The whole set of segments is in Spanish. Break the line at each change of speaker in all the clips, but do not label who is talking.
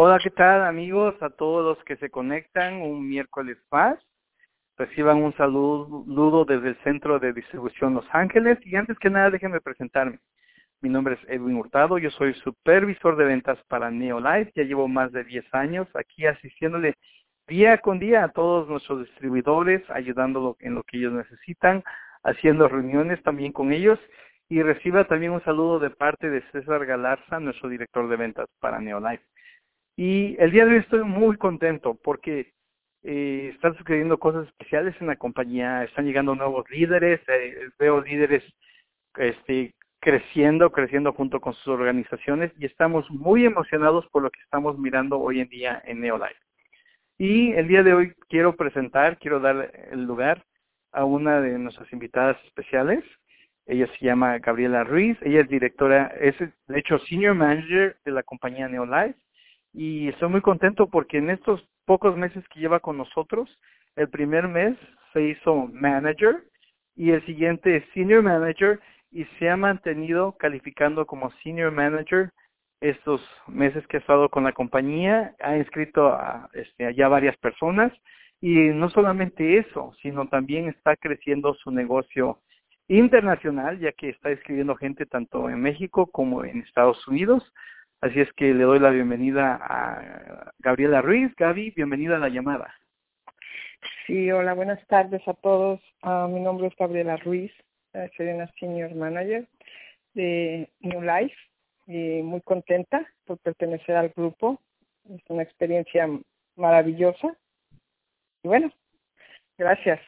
Hola, ¿qué tal amigos? A todos los que se conectan un miércoles más. Reciban un saludo desde el Centro de Distribución Los Ángeles. Y antes que nada, déjenme presentarme. Mi nombre es Edwin Hurtado, yo soy supervisor de ventas para Neolife. Ya llevo más de 10 años aquí asistiéndole día con día a todos nuestros distribuidores, ayudándolos en lo que ellos necesitan, haciendo reuniones también con ellos. Y reciba también un saludo de parte de César Galarza, nuestro director de ventas para Neolife. Y el día de hoy estoy muy contento porque eh, están sucediendo cosas especiales en la compañía, están llegando nuevos líderes, eh, veo líderes este, creciendo, creciendo junto con sus organizaciones y estamos muy emocionados por lo que estamos mirando hoy en día en Neolife. Y el día de hoy quiero presentar, quiero dar el lugar a una de nuestras invitadas especiales. Ella se llama Gabriela Ruiz, ella es directora, es de hecho senior manager de la compañía Neolife y estoy muy contento porque en estos pocos meses que lleva con nosotros, el primer mes se hizo manager y el siguiente senior manager y se ha mantenido calificando como senior manager estos meses que ha estado con la compañía, ha inscrito a, este, ya varias personas y no solamente eso, sino también está creciendo su negocio internacional, ya que está escribiendo gente tanto en México como en Estados Unidos. Así es que le doy la bienvenida a Gabriela Ruiz. Gaby, bienvenida a la llamada.
Sí, hola, buenas tardes a todos. Uh, mi nombre es Gabriela Ruiz, eh, soy una senior manager de New Life y muy contenta por pertenecer al grupo. Es una experiencia maravillosa. Y bueno, gracias.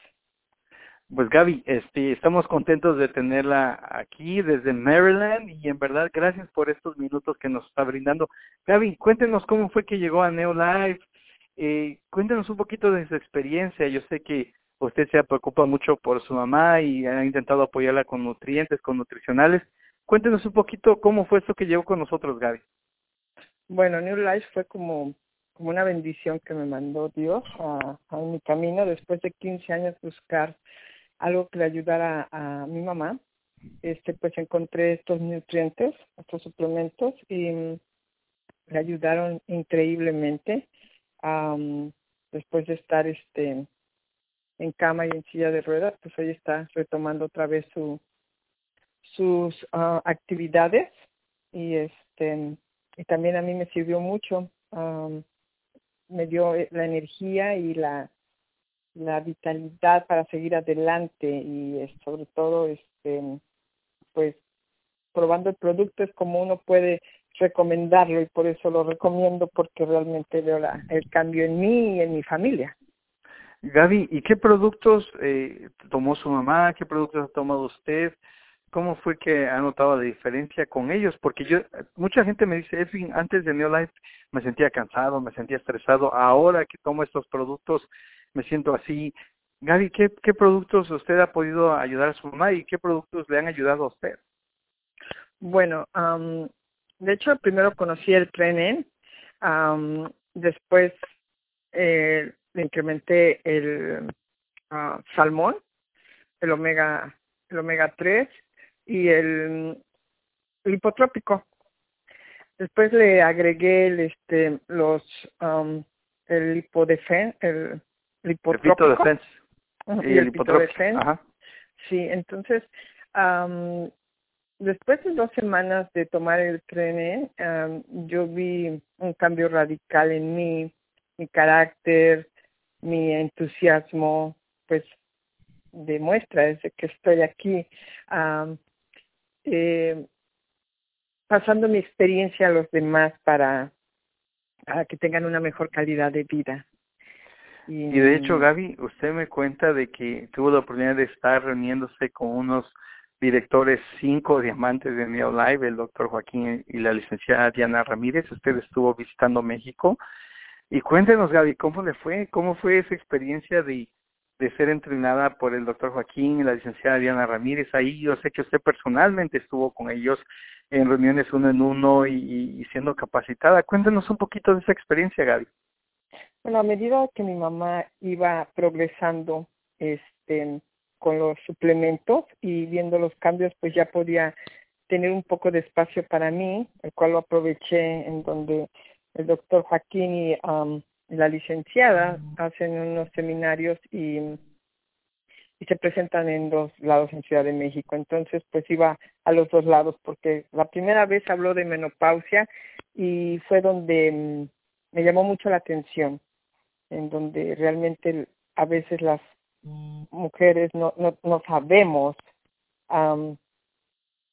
Pues Gaby, este, estamos contentos de tenerla aquí desde Maryland y en verdad gracias por estos minutos que nos está brindando. Gaby, cuéntenos cómo fue que llegó a Neolife, eh, cuéntenos un poquito de su experiencia. Yo sé que usted se preocupa mucho por su mamá y ha intentado apoyarla con nutrientes, con nutricionales. Cuéntenos un poquito cómo fue esto que llegó con nosotros, Gaby.
Bueno, New Life fue como, como una bendición que me mandó Dios a, a mi camino después de 15 años buscar algo que le ayudara a, mi mamá. Este, pues encontré estos nutrientes, estos suplementos y mm, le ayudaron increíblemente. después de estar este en cama y en silla de ruedas, pues hoy está retomando otra vez su sus ah, actividades y este y también a mí me sirvió mucho me dio eh, la energía y la la vitalidad para seguir adelante y sobre todo este pues probando el producto es como uno puede recomendarlo y por eso lo recomiendo porque realmente veo la, el cambio en mí y en mi familia.
Gaby, ¿y qué productos eh, tomó su mamá? ¿Qué productos ha tomado usted? ¿Cómo fue que ha notado la diferencia con ellos? Porque yo, mucha gente me dice, Edwin, antes de Neolife me sentía cansado, me sentía estresado. Ahora que tomo estos productos, me siento así. Gaby, ¿qué, ¿qué productos usted ha podido ayudar a su mamá y qué productos le han ayudado a usted?
Bueno, de hecho, primero conocí el Trenen, después eh, le incrementé el ah, salmón, el omega, el omega 3 y el, hipotrópico. Después le agregué el, este, los, el hipodefen, el lipotrópico.
El y, el, el
Sí, entonces, después de dos semanas de tomar el tren, yo vi un cambio radical en mí, mi carácter, mi entusiasmo, pues demuestra desde que estoy aquí, eh, pasando mi experiencia a los demás para, para que tengan una mejor calidad de vida.
Y, de hecho, Gaby, usted me cuenta de que tuvo la oportunidad de estar reuniéndose con unos directores cinco diamantes de Live, el doctor Joaquín y la licenciada Diana Ramírez. Usted estuvo visitando México. Y cuéntenos, Gaby, ¿cómo le fue? ¿Cómo fue esa experiencia de, de ser entrenada por el doctor Joaquín y la licenciada Diana Ramírez? Ahí yo sé que usted personalmente estuvo con ellos en reuniones uno en uno y, y siendo capacitada. Cuéntenos un poquito de esa experiencia, Gaby.
Bueno, a medida que mi mamá iba progresando este, con los suplementos y viendo los cambios, pues ya podía tener un poco de espacio para mí, el cual lo aproveché en donde el doctor Joaquín y la licenciada hacen unos seminarios y, y se presentan en dos lados en Ciudad de México. Entonces, pues iba a los dos lados porque la primera vez habló de menopausia y fue donde mm, me llamó mucho la atención, en donde realmente a veces las mujeres no, no, sabemos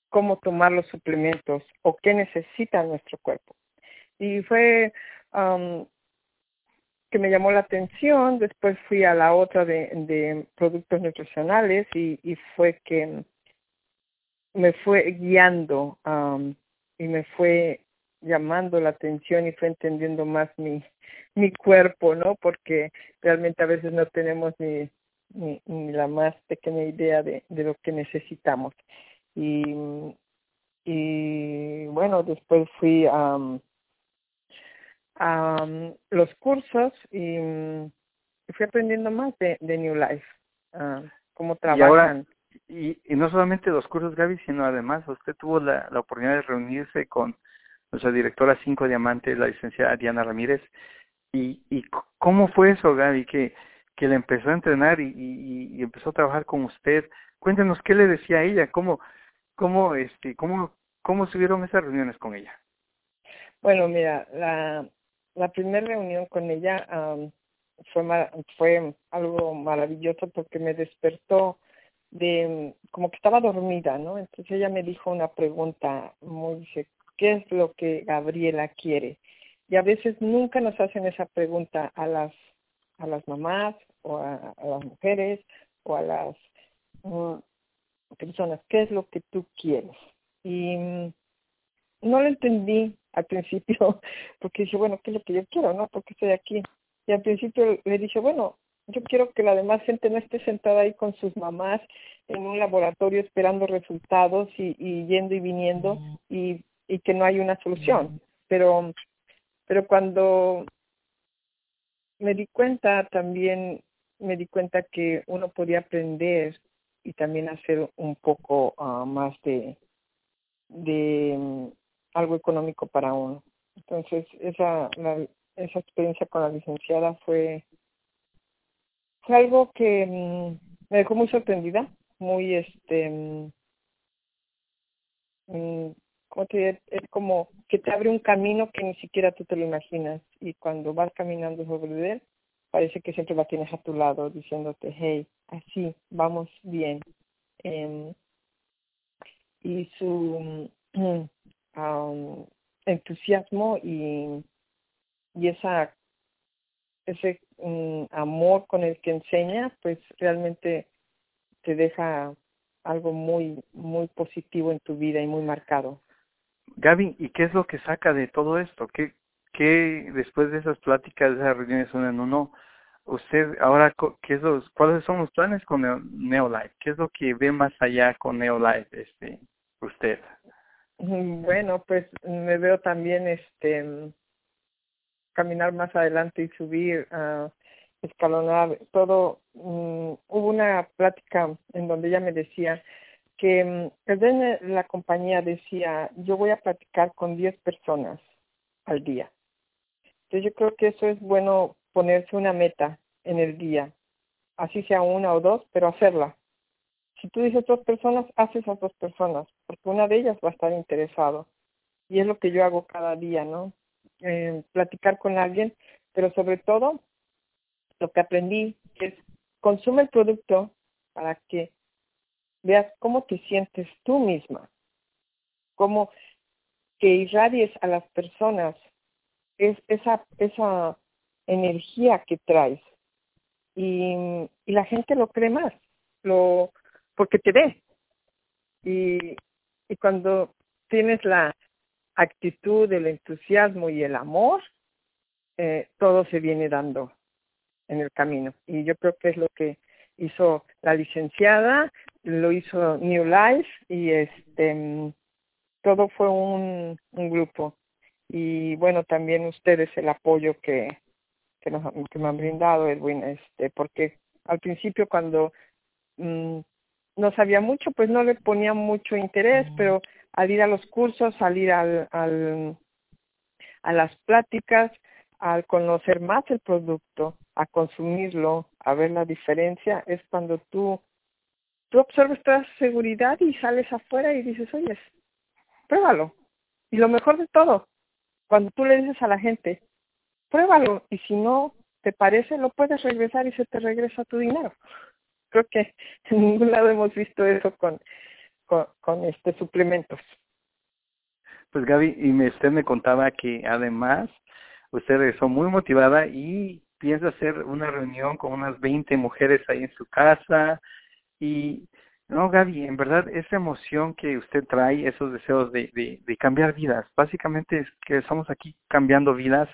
cómo tomar los suplementos o qué necesita nuestro cuerpo. Y fue que me llamó la atención, después fui a la otra de, de productos nutricionales y, y, fue que me fue guiando y me fue llamando la atención y fue entendiendo más mi, mi cuerpo, ¿no? Porque realmente a veces no tenemos ni, ni, ni la más pequeña idea de, de lo que necesitamos. Y, y bueno, después fui a a los cursos y, fui aprendiendo más de, de New Life, uh, cómo trabajan.
Y, y, no solamente los cursos, Gaby, sino además usted tuvo la, la oportunidad de reunirse con nuestra directora Cinco Diamantes, la licenciada Diana Ramírez. ¿Y, y cómo fue eso, Gaby, que, que le empezó a entrenar y, y, empezó a trabajar con usted? Cuéntenos qué le decía a ella, cómo, cómo, este, cómo, cómo subieron esas reuniones con ella.
Bueno, mira, la, la primera reunión con ella fue, fue algo maravilloso porque me despertó de como que estaba dormida, ¿no? Entonces ella me dijo una pregunta muy ¿qué es lo que Gabriela quiere? Y a veces nunca nos hacen esa pregunta a las a las mamás o a, las mujeres o a las mm, personas, ¿qué es lo que tú quieres? Y mm, no lo entendí al principio, porque dije, bueno, ¿qué es lo que yo quiero, no? Porque estoy aquí. Y al principio le dije, bueno, yo quiero que la demás gente no esté sentada ahí con sus mamás en un laboratorio esperando resultados y, y yendo y viniendo y, y que no hay una solución. Pero, pero cuando me di cuenta también, me di cuenta que uno podía aprender y también hacer un poco uh, más de, de algo económico para uno. Entonces, esa, esa experiencia con la licenciada fue, fue algo que mm, me dejó muy sorprendida, muy, este, mm, te Es como que te abre un camino que ni siquiera tú te lo imaginas. Y cuando vas caminando sobre él, parece que siempre la tienes a tu lado diciéndote, hey, así, vamos bien. Eh, y su entusiasmo y, y esa ese mm, amor con el que enseña, pues realmente te deja algo muy muy positivo en tu vida y muy marcado.
Gaby, ¿y qué es lo que saca de todo esto? ¿Qué, qué después de esas pláticas, de esas reuniones uno en uno, usted ahora, ¿qué es los, cuáles son los planes con Neolife? ¿Qué es lo que ve más allá con Neolife, este, usted?
Bueno, pues me veo también este caminar más adelante y subir, a escalonar todo. Mm, hubo una plática en donde ella me decía que mm, el de la compañía decía, yo voy a platicar con 10 personas al día. Entonces yo creo que eso es bueno ponerse una meta en el día, así sea una o dos, pero hacerla si tú dices dos personas, haces a dos personas, porque una de ellas va a estar interesado. Y es lo que yo hago cada día, ¿no? Eh, platicar con alguien, pero sobre todo lo que aprendí es consume el producto para que veas cómo te sientes tú misma, cómo que irradies a las personas es esa esa energía que traes y, y la gente lo cree más, lo porque te ve. Y, y cuando tienes la actitud, el entusiasmo y el amor, eh, todo se viene dando en el camino. Y yo creo que es lo que hizo la licenciada, lo hizo New Life y este todo fue un, un grupo. Y bueno, también ustedes el apoyo que, que, nos, que me han brindado, Edwin, este, porque al principio cuando mm, no sabía mucho, pues no le ponía mucho interés, pero al ir a los cursos, al ir al, al, a las pláticas, al conocer más el producto, a consumirlo, a ver la diferencia, es cuando tú, tú observas toda seguridad y sales afuera y dices, oye, pruébalo. Y lo mejor de todo, cuando tú le dices a la gente, pruébalo y si no te parece, lo puedes regresar y se te regresa tu dinero. Creo que en ningún lado hemos visto eso con, con, este suplementos.
Pues Gaby, y usted me contaba que además usted regresó muy motivada y piensa hacer una reunión con unas 20 mujeres ahí en su casa y no, Gaby, en verdad esa emoción que usted trae, esos deseos de, de, de cambiar vidas, básicamente es que estamos aquí cambiando vidas.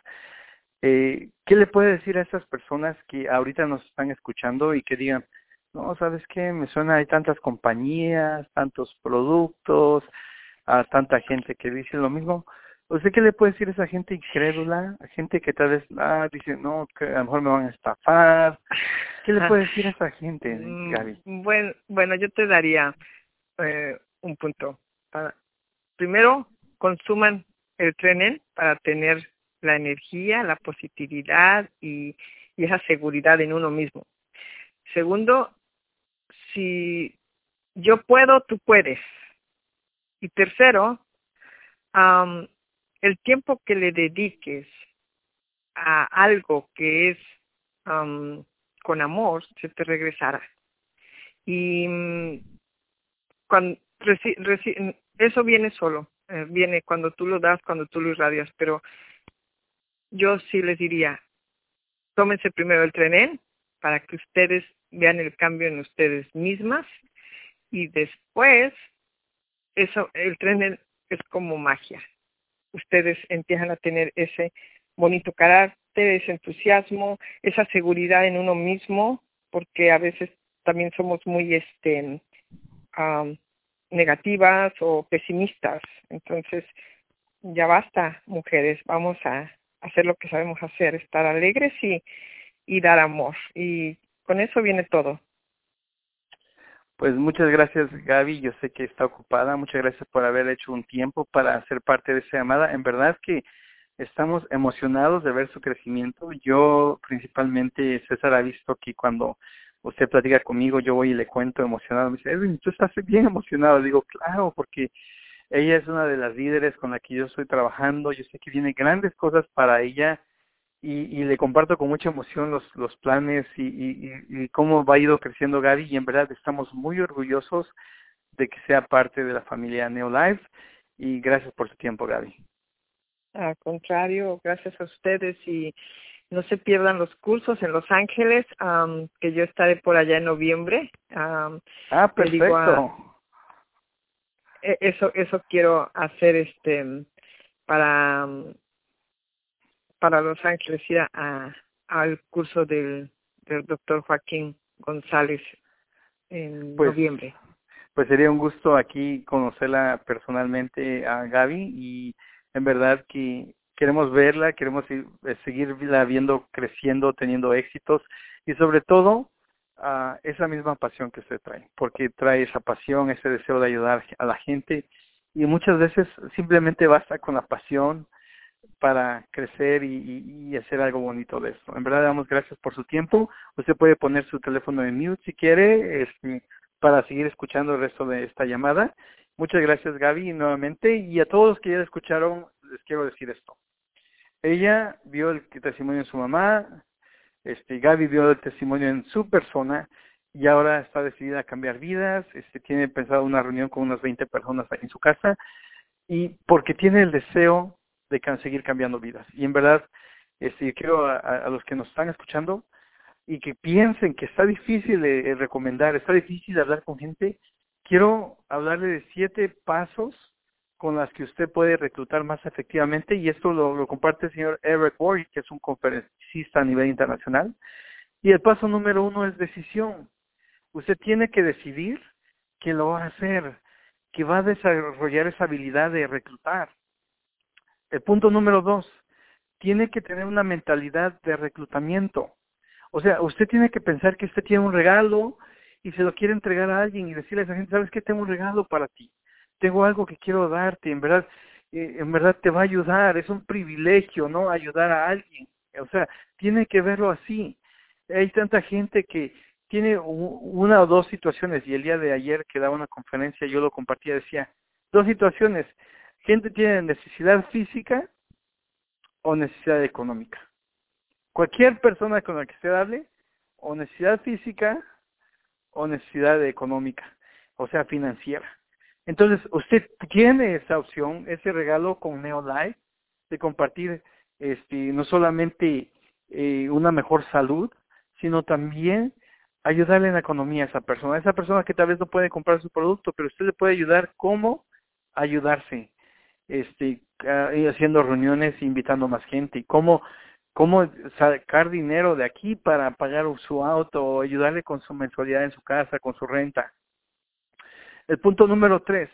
Eh, ¿Qué le puede decir a esas personas que ahorita nos están escuchando y que digan, no, ¿sabes qué? Me suena, hay tantas compañías, tantos productos, a tanta gente que dice lo mismo. ¿Usted qué le puede decir a esa gente incrédula? A gente que tal vez ah, dice, no, que a lo mejor me van a estafar. ¿Qué le puede decir a esa gente, mm, Gaby?
Bueno, bueno yo te daría eh, un punto. Para, primero, consuman el tren para tener la energía, la positividad y, y esa seguridad en uno mismo. Segundo, si yo puedo, tú puedes. Y tercero, el tiempo que le dediques a algo que es con amor, se te regresará. Y mm, cuando eso viene solo, eh, viene cuando tú lo das, cuando tú lo irradias, pero yo sí les diría, tómense primero el tren para que ustedes vean el cambio en ustedes mismas y después eso el tren es como magia ustedes empiezan a tener ese bonito carácter, ese entusiasmo, esa seguridad en uno mismo, porque a veces también somos muy este negativas o pesimistas. Entonces, ya basta, mujeres, vamos a hacer lo que sabemos hacer, estar alegres y, y dar amor. Y con eso viene todo.
Pues muchas gracias Gaby, yo sé que está ocupada, muchas gracias por haber hecho un tiempo para ser parte de esa llamada. En verdad que estamos emocionados de ver su crecimiento. Yo principalmente, César ha visto que cuando usted platica conmigo, yo voy y le cuento emocionado. Me dice, tú estás bien emocionado. Digo, claro, porque ella es una de las líderes con la que yo estoy trabajando. Yo sé que vienen grandes cosas para ella y, y, le comparto con mucha emoción los, los planes y, y, y, cómo va ido creciendo Gaby y en verdad estamos muy orgullosos de que sea parte de la familia Neolife y gracias por su tiempo Gaby.
Al contrario, gracias a ustedes y no se pierdan los cursos en Los Ángeles, que yo estaré por allá en noviembre.
ah, perfecto.
E, eso, eso quiero hacer este para para Los Ángeles ir a, al curso del, del doctor Joaquín González en pues, noviembre.
Pues sería un gusto aquí conocerla personalmente a Gaby y en verdad que queremos verla, queremos eh, seguirla viendo creciendo, teniendo éxitos y sobre todo uh, esa misma pasión que usted trae, porque trae esa pasión, ese deseo de ayudar a la gente y muchas veces simplemente basta con la pasión, para crecer y, hacer algo bonito de esto. En verdad, damos gracias por su tiempo. Usted puede poner su teléfono en mute si quiere este, para seguir escuchando el resto de esta llamada. Muchas gracias, Gaby, nuevamente. Y a todos los que ya escucharon, les quiero decir esto. Ella vio el testimonio en su mamá, este, Gaby vio el testimonio en su persona y ahora está decidida a cambiar vidas. Este, tiene pensado una reunión con unas 20 personas en su casa y porque tiene el deseo de seguir cambiando vidas. Y en verdad, este, quiero a, los que nos están escuchando y que piensen que está difícil de, recomendar, está difícil hablar con gente, quiero hablarle de siete pasos con las que usted puede reclutar más efectivamente y esto lo, comparte el señor Eric Ward, que es un conferencista a nivel internacional. Y el paso número uno es decisión. Usted tiene que decidir que lo va a hacer, que va a desarrollar esa habilidad de reclutar. El punto número dos, tiene que tener una mentalidad de reclutamiento. O sea, usted tiene que pensar que usted tiene un regalo y se lo quiere entregar a alguien y decirle a esa gente, ¿sabes qué? Tengo un regalo para ti. Tengo algo que quiero darte, en verdad. eh, en verdad te va a ayudar, es un privilegio, ¿no? Ayudar a alguien. O sea, tiene que verlo así. Hay tanta gente que tiene una o dos situaciones, y el día de ayer que daba una conferencia yo lo compartía, decía, dos situaciones, gente tiene necesidad física o necesidad económica. Cualquier persona con la que se hable, o necesidad física o necesidad económica, o sea, financiera. Entonces, usted tiene esa opción, ese regalo con NeoLife de compartir este, no solamente eh, una mejor salud, sino también ayudarle en la economía a esa persona. Esa persona que tal vez no puede comprar su producto, pero usted le puede ayudar cómo ayudarse, este, haciendo reuniones, invitando más gente, y cómo, cómo sacar dinero de aquí para pagar su auto, ayudarle con su mensualidad en su casa, con su renta. El punto número tres,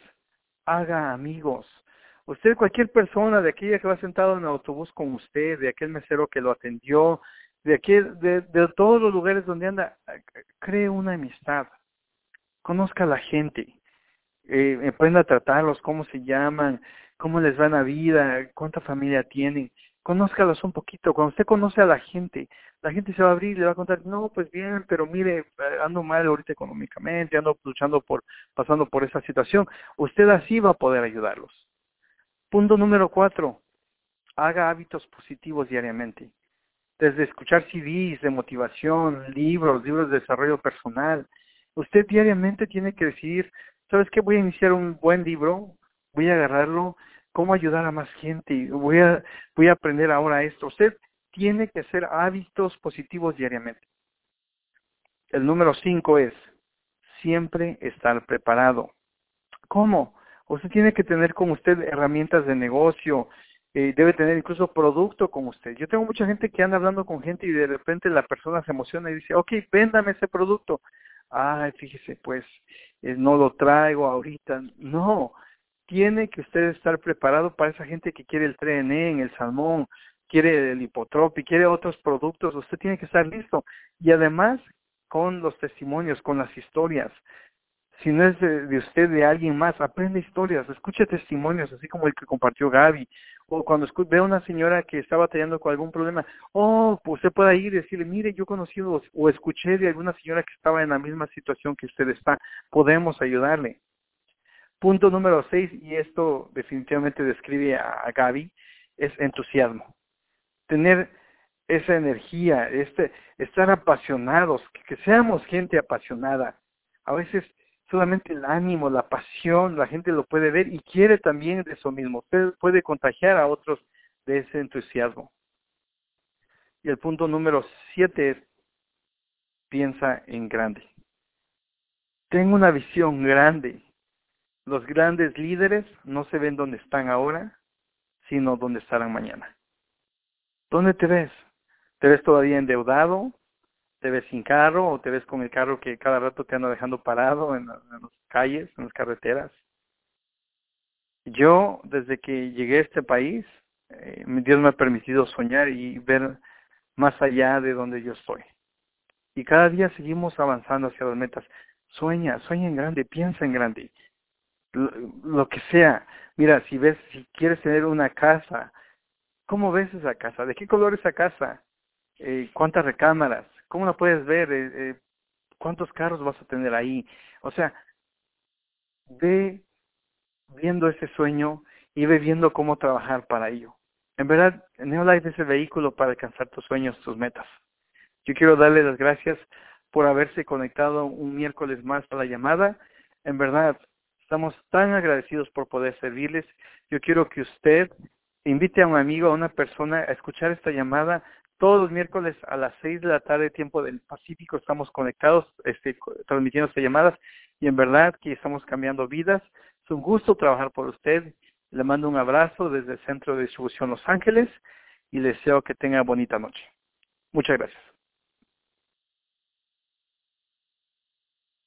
haga amigos. Usted, cualquier persona de aquella que va sentado en el autobús con usted, de aquel mesero que lo atendió, de aquel, de, todos los lugares donde anda, cree una amistad. Conozca a la gente. Eh, aprenda a tratarlos, cómo se llaman, cómo les va en la vida, cuánta familia tienen conózcalos un poquito. Cuando usted conoce a la gente, la gente se va a abrir y le va a contar, no, pues bien, pero mire, eh, ando mal ahorita económicamente, ando luchando por, pasando por esa situación. Usted así va a poder ayudarlos. Punto número cuatro, haga hábitos positivos diariamente. Desde escuchar CDs de motivación, libros, libros de desarrollo personal. Usted diariamente tiene que decidir, ¿sabes qué? Voy a iniciar un buen libro, voy a agarrarlo cómo ayudar a más gente. Voy a, voy a aprender ahora esto. Usted tiene que hacer hábitos positivos diariamente. El número cinco es siempre estar preparado. ¿Cómo? Usted tiene que tener con usted herramientas de negocio, eh, debe tener incluso producto con usted. Yo tengo mucha gente que anda hablando con gente y de repente la persona se emociona y dice, ok, véndame ese producto. Ay, fíjese, pues eh, no lo traigo ahorita. No, tiene que usted estar preparado para esa gente que quiere el tren en el salmón, quiere el hipotropi, quiere otros productos, usted tiene que estar listo. Y además con los testimonios, con las historias. Si no es de, usted, de alguien más, aprende historias, escuche testimonios, así como el que compartió Gaby. O cuando ve a una señora que está batallando con algún problema, oh, pues usted puede ir y decirle, mire, yo he conocido o escuché de alguna señora que estaba en la misma situación que usted está, podemos ayudarle. Punto número seis, y esto definitivamente describe a, Gaby, es entusiasmo. Tener esa energía, este, estar apasionados, que, seamos gente apasionada. A veces solamente el ánimo, la pasión, la gente lo puede ver y quiere también de eso mismo. Puede contagiar a otros de ese entusiasmo. Y el punto número siete es, piensa en grande. Tengo una visión grande los grandes líderes no se ven donde están ahora, sino donde estarán mañana. ¿Dónde te ves? ¿Te ves todavía endeudado? ¿Te ves sin carro o te ves con el carro que cada rato te anda dejando parado en, las calles, en las carreteras? Yo, desde que llegué a este país, eh, Dios me ha permitido soñar y ver más allá de donde yo estoy. Y cada día seguimos avanzando hacia las metas. Sueña, sueña en grande, piensa en grande lo, que sea. Mira, si ves, si quieres tener una casa, ¿cómo ves esa casa? ¿De qué color es esa casa? Eh, ¿Cuántas recámaras? ¿Cómo la puedes ver? Eh, eh, ¿Cuántos carros vas a tener ahí? O sea, ve viendo ese sueño y ve viendo cómo trabajar para ello. En verdad, Neolife es el vehículo para alcanzar tus sueños, tus metas. Yo quiero darle las gracias por haberse conectado un miércoles más a la llamada. En verdad, Estamos tan agradecidos por poder servirles. Yo quiero que usted invite a un amigo, a una persona a escuchar esta llamada. Todos los miércoles a las seis de la tarde, tiempo del Pacífico, estamos conectados, este, transmitiendo estas llamadas y en verdad que estamos cambiando vidas. Es un gusto trabajar por usted. Le mando un abrazo desde el Centro de Distribución Los Ángeles y deseo que tenga bonita noche. Muchas gracias.